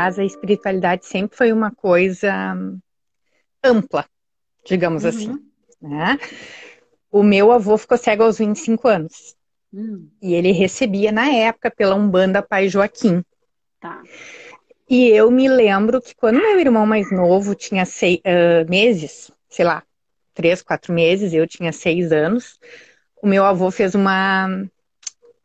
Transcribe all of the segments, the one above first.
casa a espiritualidade sempre foi uma coisa ampla, digamos assim, Uhum. né? O meu avô ficou cego aos 25 anos. Hum, E ele recebia na época pela Umbanda Pai Joaquim. tá. E eu me lembro que quando meu irmão mais novo tinha seis ah, meses, sei lá, três, quatro meses, eu tinha seis anos, o meu avô fez uma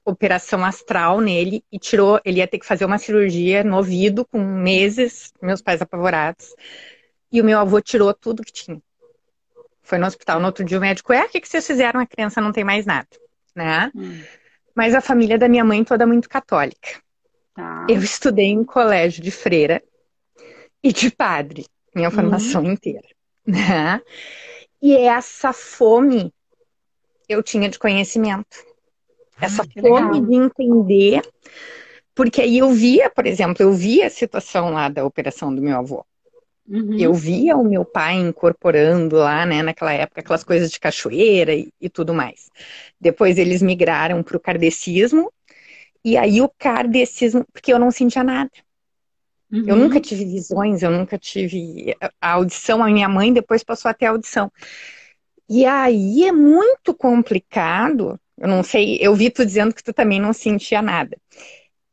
operação astral nele e tirou, ele ia ter que fazer uma cirurgia no ouvido com meses, meus pais apavorados. E o meu avô tirou tudo que tinha. Foi no hospital. No outro dia o médico, é, o que que vocês fizeram? A criança não tem mais nada, né? Hum, Mas a família da minha mãe toda muito católica. tá. Eu estudei em colégio de freira e de padre, minha formação inteira. Né? E essa fome eu tinha de conhecimento. Essa que fome legal. de entender. Porque aí eu via, por exemplo, eu via a situação lá da operação do meu avô. Uhum. Eu via o meu pai incorporando lá, né, naquela época, aquelas coisas de cachoeira e, e tudo mais. Depois eles migraram para o kardecismo, e aí o kardecismo, porque eu não sentia nada. Eu Uhum. nunca tive visões, eu nunca tive a audição. A minha mãe depois passou a ter audição. E aí é muito complicado. Eu não sei, eu vi tu dizendo que tu também não sentia nada.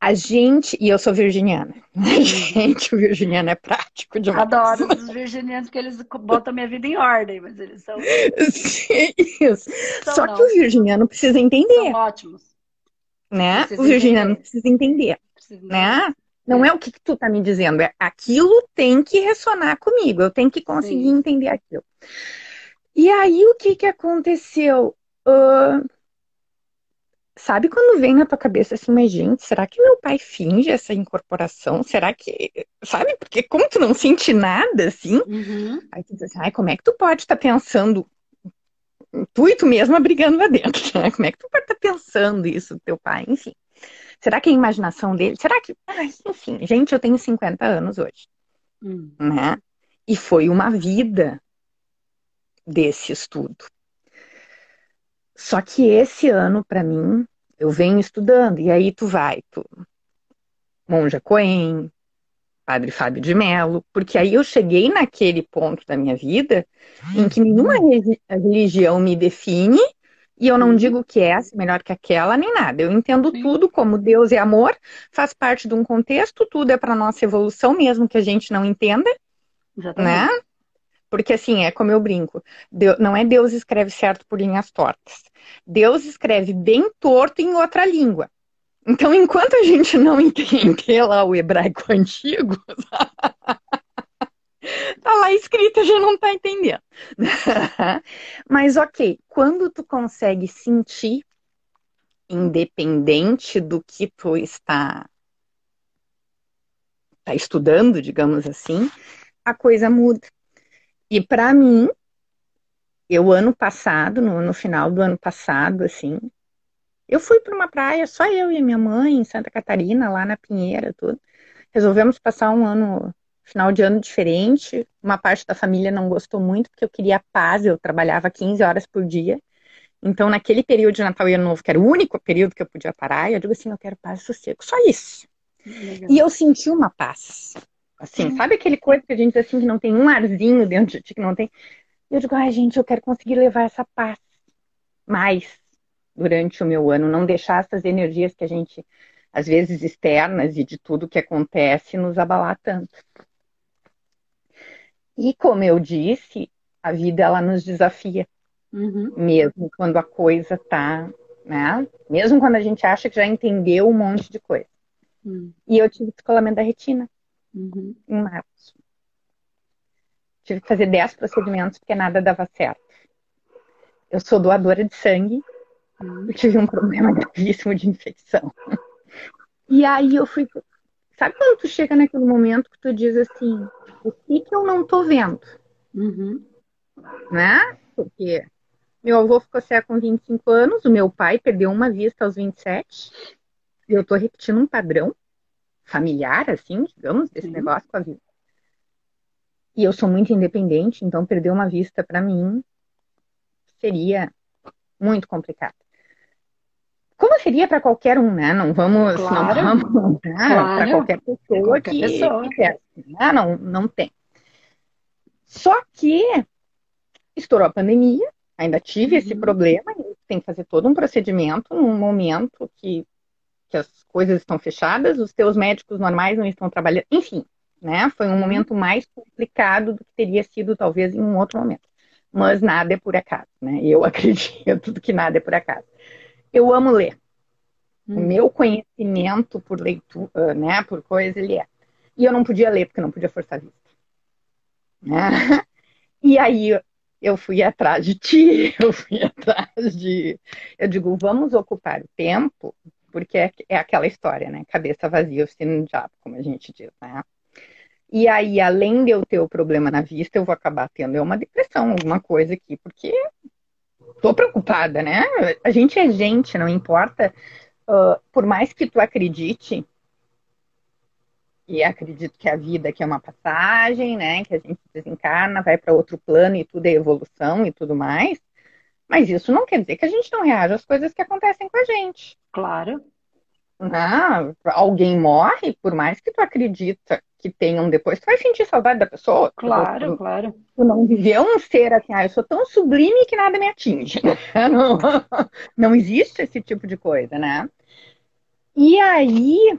A gente, e eu sou virginiana. A gente, o virginiano é prático demais. Adoro os virginianos que eles botam minha vida em ordem, mas eles são, Sim, Isso. são Só não, que o virginiano precisa entender, são ótimos. né? precisa O virginiano entender. precisa entender, Preciso- né? Não é o que, que tu tá me dizendo, é aquilo tem que ressonar comigo, eu tenho que conseguir Sim. entender aquilo. E aí o que que aconteceu? Ah, sabe quando vem na tua cabeça assim, mas gente, será que meu pai finge essa incorporação? Será que, sabe? Porque como tu não sente nada assim, Uhum. aí tu diz assim, ai, como é que tu pode estar pensando tu e tu mesma brigando lá dentro, né? Como é que tu pode estar pensando isso do teu pai? Enfim. Será que é a imaginação dele? Será que. Ai, enfim, gente, eu tenho 50 anos hoje, Hum. né? E foi uma vida desse estudo. Só que esse ano, para mim, eu venho estudando, e aí tu vai, tu. Monja Coen, Padre Fábio de Mello, porque aí eu cheguei naquele ponto da minha vida em que nenhuma regi- religião me define e eu não Uhum. digo que essa é melhor que aquela nem nada. Eu entendo tudo como Deus é amor, faz parte de um contexto, tudo é para nossa evolução, mesmo que a gente não entenda, Exatamente. né? Porque assim, é como eu brinco, não é Deus escreve certo por linhas tortas. Deus escreve bem torto em outra língua. Então, enquanto a gente não entender lá o hebraico antigo, tá lá escrito, gente não tá entendendo. Mas ok, quando tu consegue sentir, independente do que tu está, está estudando, digamos assim, a coisa muda. E para mim, eu ano passado, no, no final do ano passado, assim, eu fui para uma praia, só eu e minha mãe, em Santa Catarina, lá na Pinheira, tudo. Resolvemos passar um ano, final de ano diferente. Uma parte da família não gostou muito, porque eu queria paz, eu trabalhava 15 horas por dia. Então, naquele período de Natal e Ano Novo, que era o único período que eu podia parar, eu digo assim, eu quero paz e sossego, só isso. Legal. E eu senti uma paz. Assim, sabe aquele coisa que a gente diz assim, que não tem um arzinho dentro de ti, que não tem. Eu digo, ai, gente, eu quero conseguir levar essa paz mais durante o meu ano, não deixar essas energias que a gente, às vezes externas e de tudo que acontece, nos abalar tanto. E como eu disse, a vida ela nos desafia, Uhum. mesmo quando a coisa tá, né? Mesmo quando a gente acha que já entendeu um monte de coisa. Hum. E eu tive descolamento da retina Uhum. em março. Tive que fazer 10 procedimentos porque nada dava certo. Eu sou doadora de sangue, Hum. eu tive um problema gravíssimo de infecção. E aí eu fui. Sabe quando tu chega naquele momento que tu diz assim: o que que eu não tô vendo? Uhum. Né? Porque meu avô ficou cego com 25 anos, o meu pai perdeu uma vista aos 27, e eu tô repetindo um padrão familiar, assim, digamos, desse negócio com a vida. E eu sou muito independente, então perder uma vista para mim seria muito complicado. como seria para qualquer um, né? Não vamos, Claro, não vamos né? claro. para qualquer pessoa Qualquer que, pessoa. que quer, né? Não, não tem. Só que estourou a pandemia, ainda tive esse Uhum. problema, e tem que fazer todo um procedimento num momento que, que as coisas estão fechadas, os teus médicos normais não estão trabalhando, enfim, né? Foi um Uhum. momento mais complicado do que teria sido talvez em um outro momento. Mas nada é por acaso, né? Eu acredito que nada é por acaso. Eu amo ler. O Hum. meu conhecimento por leitura, né, por coisa, ele é. E eu não podia ler, porque não podia forçar a vista. Né? E aí eu fui atrás de ti, eu fui atrás de. Eu digo, vamos ocupar o tempo, porque é, é aquela história, né? Cabeça vazia, oficina do diabo, como a gente diz, né? E aí, além de eu ter o problema na vista, eu vou acabar tendo uma depressão, alguma coisa aqui, porque tô preocupada, né? A gente é gente, não importa. Uh, por mais que tu acredite, e acredito que a vida aqui é uma passagem, né? Que a gente desencarna, vai para outro plano e tudo é evolução e tudo mais. Mas isso não quer dizer que a gente não reaja às coisas que acontecem com a gente. Claro. Né? Alguém morre, por mais que tu acredita que tenham depois, tu vai sentir saudade da pessoa. Claro, Tu, claro. tu não viveu um ser assim, ah, eu sou tão sublime que nada me atinge. Não, não existe esse tipo de coisa, né? E aí,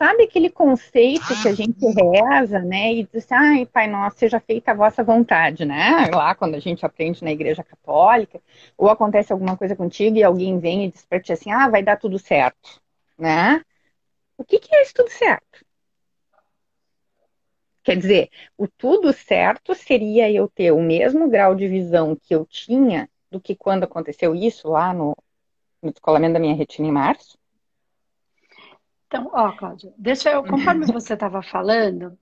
sabe aquele conceito que a gente reza, né? E diz, ai, Pai Nosso, seja feita a vossa vontade, né? Lá quando a gente aprende na igreja católica, ou acontece alguma coisa contigo e alguém vem e diz pra ti assim, ah, vai dar tudo certo, né? O que, que é isso tudo certo? Quer dizer, o tudo certo seria eu ter o mesmo grau de visão que eu tinha do que quando aconteceu isso lá no, no descolamento da minha retina em março? Então, ó, Cláudia, deixa eu, conforme você estava falando,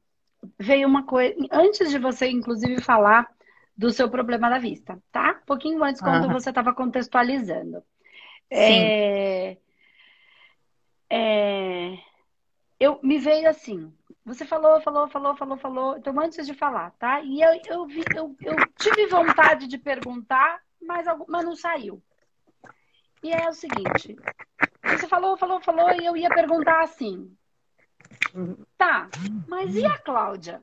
veio uma coisa, antes de você, inclusive, falar do seu problema da vista, tá? Um pouquinho antes, quando você estava contextualizando. Sim. É, é, eu me veio assim. Você falou, falou, falou, falou, falou. Então, antes de falar, tá? E eu, eu, vi, eu, eu tive vontade de perguntar, mas, mas não saiu. E é o seguinte: você falou, falou, falou, e eu ia perguntar assim. Tá, mas e a Cláudia?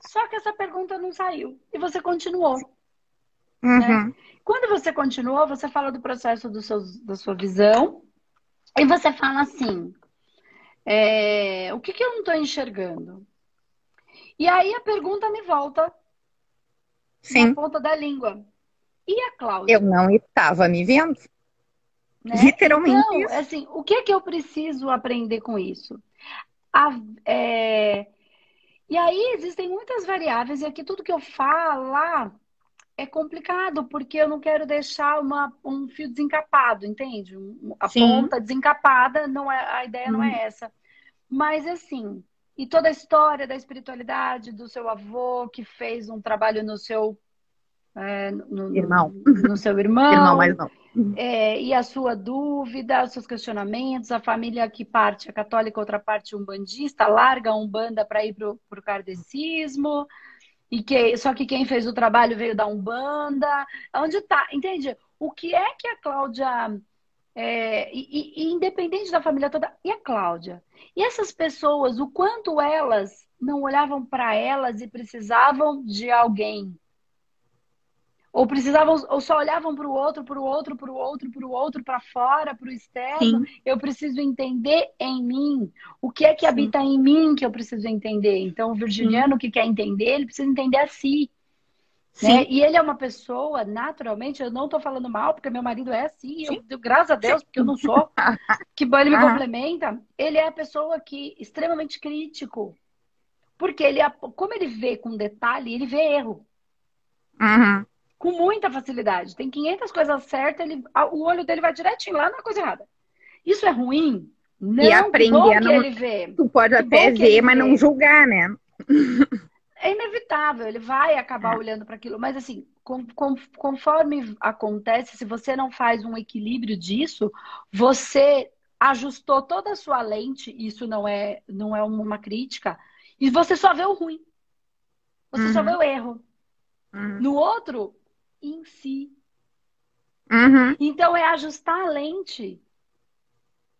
Só que essa pergunta não saiu. E você continuou. Uhum. Quando você continuou, você fala do processo do seu, da sua visão. E você fala assim: é, o que, que eu não estou enxergando? E aí a pergunta me volta na Sim, ponta da língua. E a Cláudia? eu não estava me vendo. Né? Literalmente Então, isso. assim, o que é que eu preciso aprender com isso? A- é, E aí existem muitas variáveis, e aqui tudo que eu falar é complicado, porque eu não quero deixar uma, um fio desencapado, entende? A Sim. ponta desencapada, não é, a ideia não é essa. Mas assim, e toda a história da espiritualidade do seu avô, que fez um trabalho no seu. É, no, no- Irmão. no seu irmão, Irmão, mas não. é, e a sua dúvida, os seus questionamentos, a família que parte é católica, outra parte umbandista, larga a umbanda para ir pro, pro kardecismo, e que só que quem fez o trabalho veio da umbanda. Onde tá? Entende? O que é que a Cláudia é, e, e- e independente da família toda, e a Cláudia? E essas pessoas, o quanto elas não olhavam para elas e precisavam de alguém? Ou precisavam, ou só olhavam para o outro, para o outro, para o outro, para o outro, para fora, para o externo. Sim. Eu preciso entender em mim o que é que Sim. habita em mim que eu preciso entender. Então, o virginiano que quer entender, ele precisa entender a si. Né? Sim. E ele é uma pessoa, naturalmente, eu não estou falando mal, porque meu marido é assim, eu, Sim. graças a Deus, porque eu não sou, que bom, ele me Ah. complementa. Ele é a pessoa que extremamente crítico. Porque ele, como ele vê com detalhe, ele vê erro. Uhum. Com muita facilidade. Tem 500 coisas certas, ele, o olho dele vai direitinho lá na coisa errada. Isso é ruim? Não, E aprender a que não- ele vê. Tu pode até ver, mas vê. não julgar, né? É inevitável, ele vai acabar É. olhando para aquilo. Mas assim, com- com- conforme acontece, se você não faz um equilíbrio disso, você ajustou toda a sua lente, isso não é, não é uma crítica, e você só vê o ruim. Você só Uhum. vê o erro. Uhum. No outro, em si. Uhum. Então é ajustar a lente.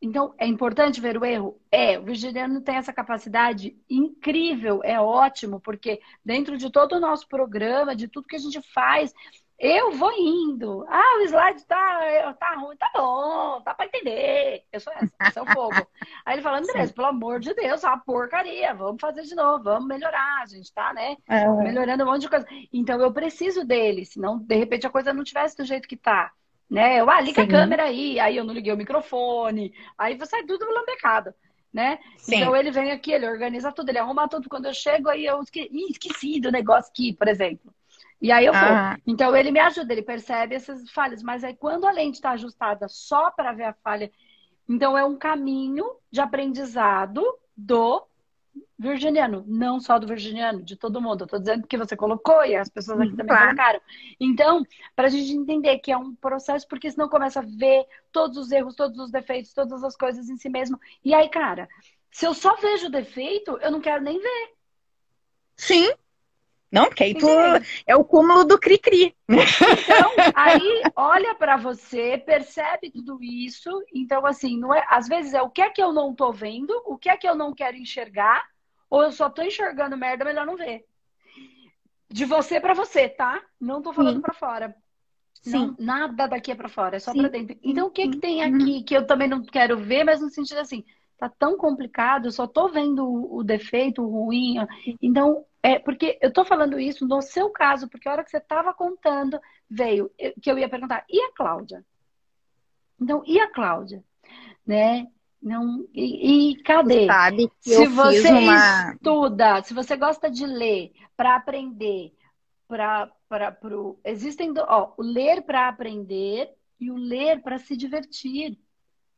Então, é importante ver o erro? É, o virginiano tem essa capacidade incrível, é ótimo, porque dentro de todo o nosso programa, de tudo que a gente faz, eu vou indo. Ah, o slide tá, tá ruim, tá bom, tá pra entender. Eu sou essa, é o fogo. Aí ele fala, Andrés, pelo amor de Deus, é uma porcaria, vamos fazer de novo, vamos melhorar, a gente tá, né, é. melhorando um monte de coisa. Então eu preciso dele, senão de repente a coisa não tivesse do jeito que tá né? Eu, ah, liga Sim. a câmera aí, aí eu não liguei o microfone, aí você sai tudo lambecado, né? Sim. Então ele vem aqui, ele organiza tudo, ele arruma tudo. Quando eu chego, aí eu esque... Ih, esqueci do negócio aqui, por exemplo. E aí eu vou. Ah. Então ele me ajuda, ele percebe essas falhas, mas aí quando a lente está ajustada só para ver a falha, então é um caminho de aprendizado do virginiano, não só do virginiano, de todo mundo. Eu tô dizendo que você colocou e as pessoas aqui também claro. colocaram. Então, para a gente entender que é um processo, porque senão começa a ver todos os erros, todos os defeitos, todas as coisas em si mesmo. E aí, cara, se eu só vejo o defeito, eu não quero nem ver. Sim. Não, porque aí tu é o cúmulo do cri-cri. Então, aí olha para você, percebe tudo isso. Então, assim, não é, às vezes é o que é que eu não tô vendo, o que é que eu não quero enxergar, ou eu só tô enxergando merda, melhor não ver. De você para você, tá? Não tô falando para fora. Sim. Não, nada daqui é para fora, é só para dentro. Então, o que que tem uhum. aqui que eu também não quero ver, mas no sentido assim, tá tão complicado, eu só tô vendo o defeito, o ruim. Então, é, porque eu tô falando isso no seu caso, porque a hora que você estava contando, veio que eu ia perguntar, e a Cláudia? Então, e a Cláudia? Né? Não, e, e cadê? sabe se você uma... estuda, se você gosta de ler para aprender, para pro existem ó, o ler para aprender e o ler para se divertir.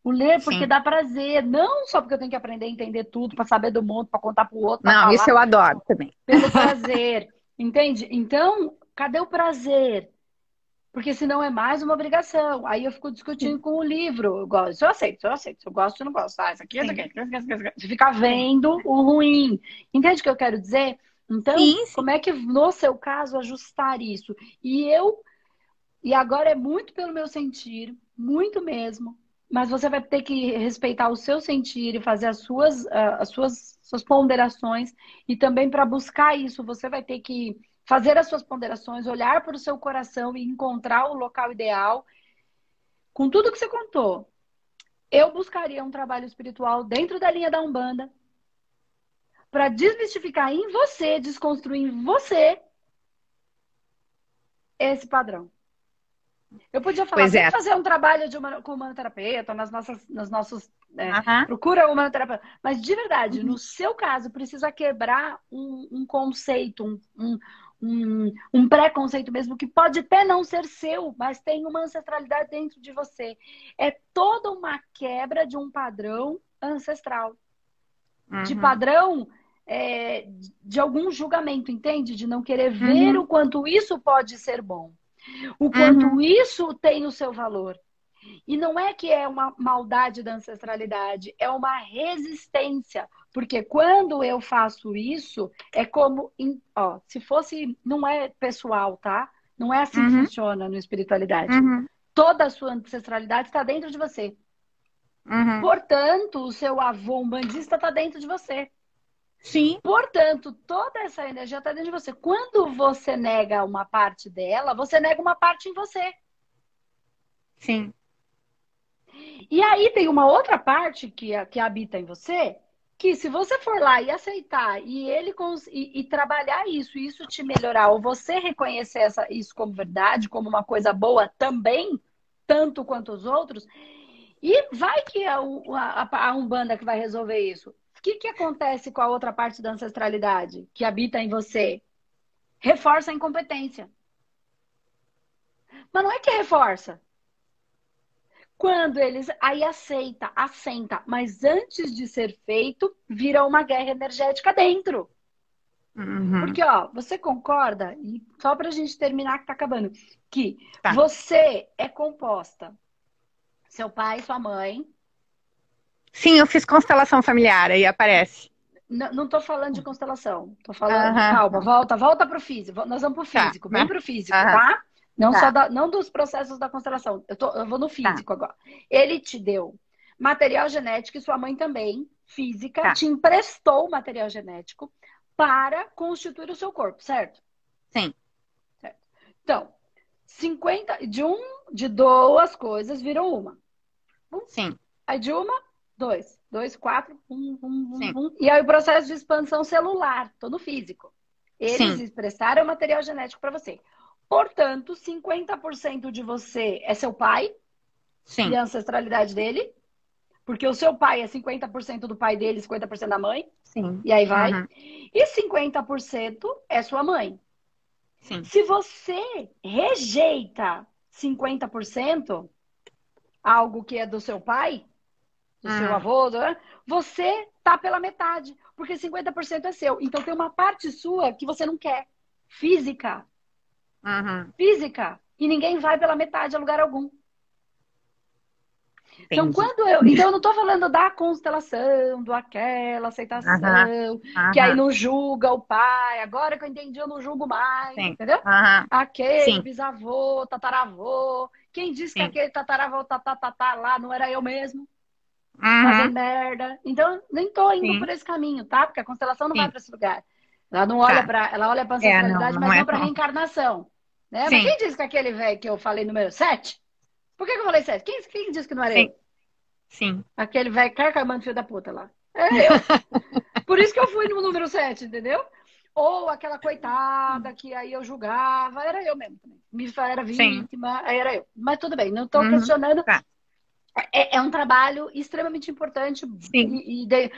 O ler porque Sim. dá prazer, não só porque eu tenho que aprender a entender tudo, para saber do mundo, para contar para o outro. Não, falar, isso eu adoro também. Pelo prazer, entende? Então, cadê o prazer? Porque senão é mais uma obrigação. Aí eu fico discutindo Sim. com o livro. Eu gosto, eu aceito, eu aceito. Eu gosto, eu não gosto. Ah, isso aqui, isso aqui. Você fica vendo o ruim. Entende o que eu quero dizer? Então, sim, sim. como é que, no seu caso, ajustar isso? E eu, e agora é muito pelo meu sentir, muito mesmo, mas você vai ter que respeitar o seu sentir e fazer as suas, uh, as suas, suas ponderações. E também para buscar isso, você vai ter que fazer as suas ponderações, olhar para o seu coração e encontrar o local ideal. Com tudo que você contou, eu buscaria um trabalho espiritual dentro da linha da Umbanda para desmistificar em você, desconstruir em você esse padrão. Eu podia falar, é. fazer um trabalho de uma, com humanoterapeuta nas nossas, nos nossos. É, uhum. Procura humanoterapeuta. Mas de verdade, uhum. no seu caso, precisa quebrar um, um conceito, um, um, um, um preconceito mesmo, que pode até não ser seu, mas tem uma ancestralidade dentro de você. É toda uma quebra de um padrão ancestral. Uhum. De padrão é, de algum julgamento, entende? De não querer ver uhum. o quanto isso pode ser bom. O quanto uhum. isso tem o seu valor. E não é que é uma maldade da ancestralidade, é uma resistência. Porque quando eu faço isso, é como. Ó, se fosse. Não é pessoal, tá? Não é assim uhum. que funciona no espiritualidade. Uhum. Toda a sua ancestralidade está dentro de você. Uhum. Portanto, o seu avô umbandista está dentro de você. Sim. Portanto, toda essa energia está dentro de você. Quando você nega uma parte dela, você nega uma parte em você. Sim. E aí tem uma outra parte que, que habita em você, que se você for lá e aceitar e ele e, e, trabalhar isso, isso te melhorar, ou você reconhecer essa, isso como verdade, como uma coisa boa também, tanto quanto os outros, e vai que a, a, a Umbanda que vai resolver isso que, que acontece com a outra parte da ancestralidade que habita em você? Reforça a incompetência. Mas não é que reforça. Quando eles aí aceita, assenta, mas antes de ser feito, vira uma guerra energética dentro. Uhum. Porque, ó, você concorda, e só pra gente terminar que tá acabando, que tá. você é composta. Seu pai, sua mãe, Sim, eu fiz constelação familiar, aí aparece. Não, não tô falando de constelação. Tô falando. Calma, volta, volta pro físico. Nós vamos pro tá, físico, tá. bem pro físico, tá? Não tá. só da, não dos processos da constelação. Eu, tô, eu vou no tá. físico tá. agora. Ele te deu material genético e sua mãe também, física, tá. te emprestou material genético para constituir o seu corpo, certo? Sim. Certo. Então, 50 de um de duas coisas viram uma. Um, Sim. Aí de uma, dois. Dois, quatro, um, um, um, um. E aí o processo de expansão celular, todo físico. Eles Sim. expressaram o material genético para você. Portanto, 50% de você é seu pai Sim. e a ancestralidade dele. Porque o seu pai é 50% do pai dele, 50% da mãe. Sim. E aí vai. Uhum. E 50% é sua mãe. Sim. Se você rejeita 50%, algo que é do seu pai, do uhum. seu avô, né? você tá pela metade, porque 50% é seu. Então tem uma parte sua que você não quer. Física. Uhum. Física. E ninguém vai pela metade a lugar algum. Então, Entendi. Então, quando eu. Então, eu não estou falando da constelação, do aquela aceitação, uh -huh. que aí não julga o pai. Agora que eu entendi, eu não julgo mais. Sim. Entendeu? Aquele Sim. bisavô, tataravô. Quem disse Sim. que aquele tataravô, tatatatá lá não era eu mesmo? Uh -huh. Fazendo merda. Então, nem tô indo por esse caminho, tá? Porque a constelação não vai para esse lugar. Ela não olha tá. para ela olha para ancestralidade, é, não, não mas é não para reencarnação. Né? Mas quem disse que aquele velho que eu falei número 7? Por que, que eu falei 7? Quem, quem disse que não era Sim. eu? Sim. Aquele velho carcamando filho da puta lá. É eu. Por isso que eu fui no número 7, entendeu? Ou aquela coitada que aí eu julgava, era eu mesmo também. Me era vítima, Sim. aí era eu. Mas tudo bem, não estou uhum. questionando. Tá. É, é, um trabalho extremamente importante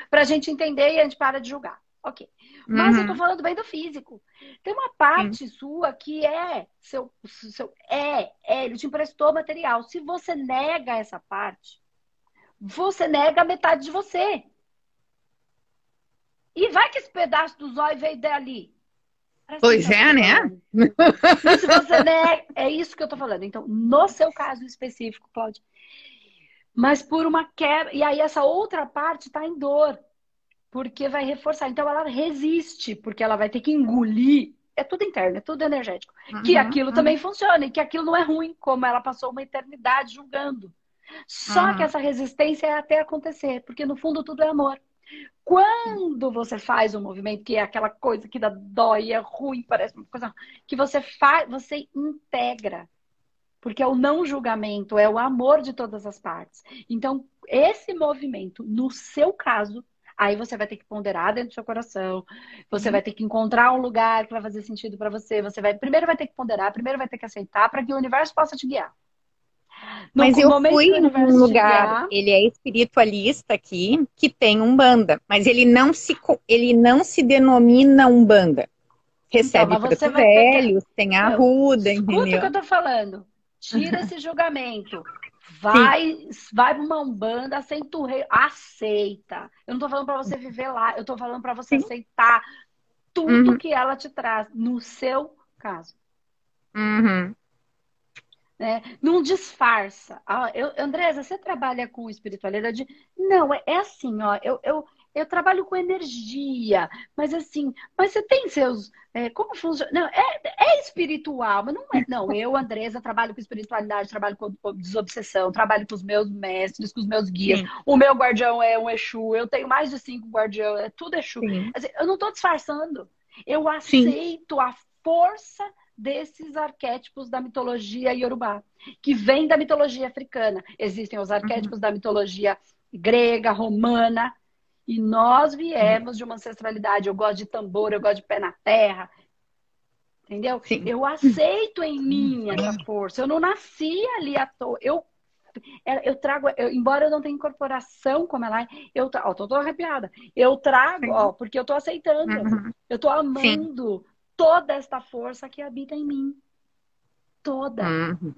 para a gente entender e a gente para de julgar. Ok. Mas uhum. eu tô falando bem do físico. Tem uma parte sua que é seu, seu é, é, ele te emprestou material. Se você nega essa parte, você nega metade de você. E vai que esse pedaço do zóio veio dali. Parece pois é, né? se você nega, é isso que eu tô falando. Então, no seu caso específico, Cláudia. Mas por uma quebra. E aí, essa outra parte está em dor. Porque vai reforçar. Então, ela resiste, porque ela vai ter que engolir. É tudo interno, é tudo energético. Uhum, que aquilo uhum. também funciona e que aquilo não é ruim, como ela passou uma eternidade julgando. Só uhum. que essa resistência é até acontecer, porque no fundo tudo é amor. Quando você faz um movimento que é aquela coisa que dá dói, é ruim, parece uma coisa que você faz, você integra. Porque é o não julgamento, é o amor de todas as partes. Então, esse movimento, no seu caso, aí você vai ter que ponderar dentro do seu coração, você uhum. vai ter que encontrar um lugar que vai fazer sentido para você, você vai primeiro vai ter que ponderar, primeiro vai ter que aceitar para que o universo possa te guiar. Mas eu fui num lugar, ele é espiritualista aqui, que tem umbanda, mas ele não se, ele não se denomina umbanda. Recebe então, preto velhos, tem a ruda, entendeu? Escuta o que eu tô falando. Tira esse julgamento. Vai, vai para uma umbanda, aceita o rei, aceita. Eu não tô falando para você viver lá, eu tô falando para você Sim. aceitar tudo uhum. que ela te traz, no seu caso. Uhum. Né? Não disfarça. Ah, eu, Andresa, você trabalha com espiritualidade? Não, é, é assim, ó. Eu, eu, eu trabalho com energia, mas assim, mas você tem seus. É, como funciona? Não, é, é espiritual, mas não é. Não, eu, Andresa, trabalho com espiritualidade, trabalho com, desobsessão, trabalho com os meus mestres, com os meus guias. Sim. O meu guardião é um Exu, eu tenho mais de cinco guardiões, é tudo Exu. Assim, eu não estou disfarçando. Eu aceito Sim. a força desses arquétipos da mitologia iorubá, que vem da mitologia africana. Existem os arquétipos uhum. da mitologia grega, romana, e nós viemos de uma ancestralidade. Eu gosto de tambor, eu gosto de pé na terra. Entendeu? Sim. Eu aceito em mim essa força. Eu não nasci ali à toa. Eu é, eu trago, eu, embora eu não tenha incorporação como ela é, eu ó, tô, tô arrepiada. Eu trago, ó, porque eu tô aceitando, uhum. eu tô amando, Sim toda esta força que habita em mim. Toda. Uhum.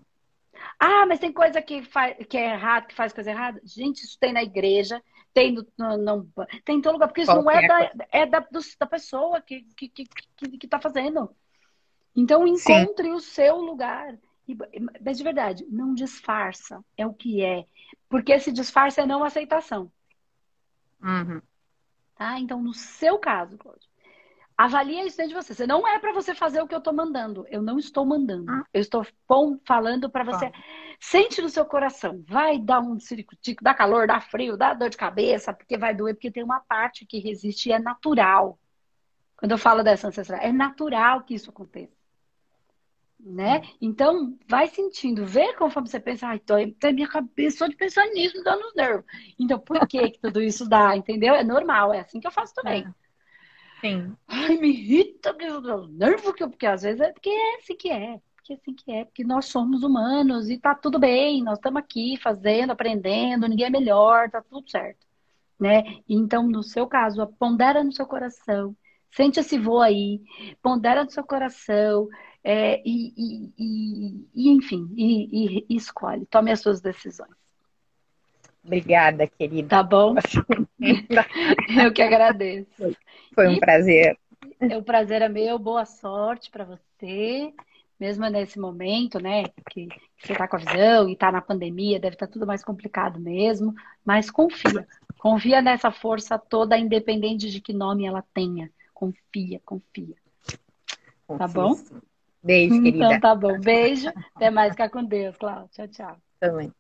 Ah, mas tem coisa que, faz, que é errado, que faz coisa errada? Gente, isso tem na igreja, tem no, no, no tem em todo lugar, porque isso não é da, é da, do, da pessoa que, que, que, que, que tá fazendo. Então, encontre Sim. o seu lugar. Mas de verdade, não disfarça, é o que é. Porque esse disfarce é não aceitação. Uhum. Tá? Então, no seu caso, Cláudio, Avalia isso dentro de você. Você não é para você fazer o que eu estou mandando. Eu não estou mandando. Ah. Eu estou falando para você. Ah. Sente no seu coração. Vai dar um ciricutico, dá calor, dá frio, dá dor de cabeça, porque vai doer, porque tem uma parte que resiste e é natural. Quando eu falo dessa ancestral, é natural que isso aconteça. Né? Então, vai sentindo, vê conforme você pensa, ai, tô, tô minha cabeça só de pensar nisso, me dando os nervos. Então, por que, que tudo isso dá? Entendeu? É normal, é assim que eu faço também. É. Sim. Ai, me irrita, nervo, porque às vezes é porque é assim que é. Porque é assim que é, porque nós somos humanos e tá tudo bem, nós estamos aqui fazendo, aprendendo, ninguém é melhor, tá tudo certo. Né? Então, no seu caso, pondera no seu coração, sente esse voo aí, pondera no seu coração, é, e, e, e, e, enfim, e, escolhe, tome as suas decisões. Obrigada, querida. Tá bom? Eu que agradeço. Foi um e prazer. O prazer é meu, boa sorte para você, mesmo nesse momento, né? Que você está com a visão e está na pandemia, deve estar tá tudo mais complicado mesmo, mas confia. Confia nessa força toda, independente de que nome ela tenha. Confia, confia. confia tá bom? Beijo, querida. Então tá bom. Beijo. Até mais. Fica com Deus, Cláudia. Tchau, tchau. Também.